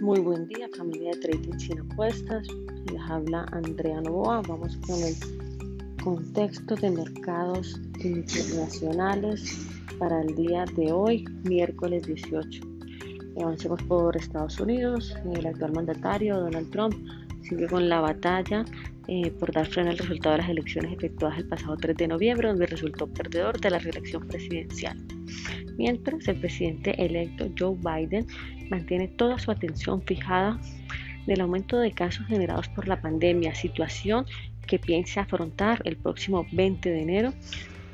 Muy buen día, familia de Trading Sin Apuestas. Les habla Andrea Novoa. Vamos con el contexto de mercados internacionales para el día de hoy, miércoles 18. Avancemos por Estados Unidos. El actual mandatario, Donald Trump, sigue con la batalla eh, por dar freno al resultado de las elecciones efectuadas el pasado 3 de noviembre, donde resultó perdedor de la reelección presidencial. Mientras el presidente electo Joe Biden mantiene toda su atención fijada del aumento de casos generados por la pandemia, situación que piensa afrontar el próximo 20 de enero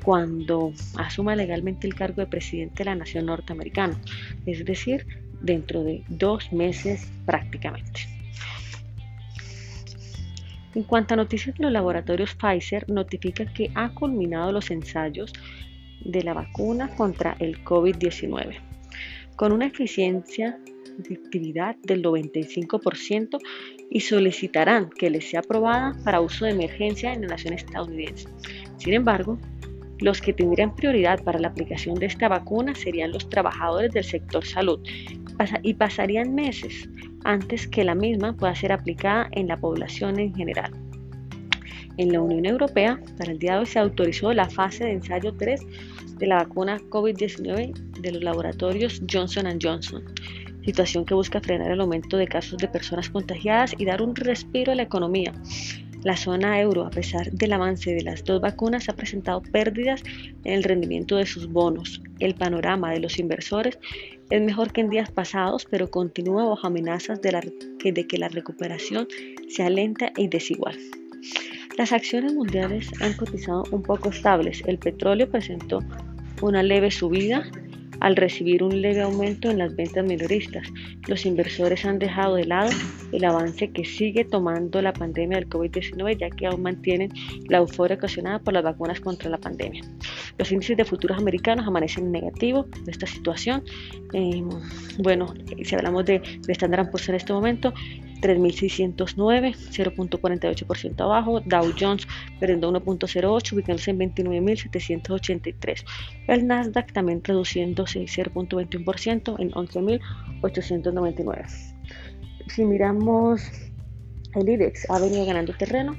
cuando asuma legalmente el cargo de presidente de la nación norteamericana, es decir, dentro de dos meses prácticamente. En cuanto a noticias de los laboratorios Pfizer, notifica que ha culminado los ensayos de la vacuna contra el COVID-19, con una eficiencia de actividad del 95% y solicitarán que les sea aprobada para uso de emergencia en la nación estadounidense. Sin embargo, los que tendrían prioridad para la aplicación de esta vacuna serían los trabajadores del sector salud y pasarían meses antes que la misma pueda ser aplicada en la población en general. En la Unión Europea, para el día de hoy se autorizó la fase de ensayo 3 de la vacuna COVID-19 de los laboratorios Johnson Johnson, situación que busca frenar el aumento de casos de personas contagiadas y dar un respiro a la economía. La zona euro, a pesar del avance de las dos vacunas, ha presentado pérdidas en el rendimiento de sus bonos. El panorama de los inversores es mejor que en días pasados, pero continúa bajo amenazas de, que la recuperación sea lenta y desigual. Las acciones mundiales han cotizado un poco estables. El petróleo presentó una leve subida al recibir un leve aumento en las ventas minoristas. Los inversores han dejado de lado el avance que sigue tomando la pandemia del COVID-19 ya que aún mantienen la euforia ocasionada por las vacunas contra la pandemia. Los índices de futuros americanos amanecen negativos de esta situación. Eh, bueno, si hablamos de, de Standard Poor's en este momento, 3.609, 0.48% abajo. Dow Jones perdiendo 1.08, ubicándose en 29.783. El Nasdaq también reduciéndose 0.21% en 11.899. Si miramos el IDEX, ha venido ganando terreno.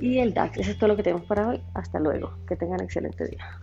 Y el DAX, eso es todo lo que tenemos para hoy. Hasta luego. Que tengan excelente día.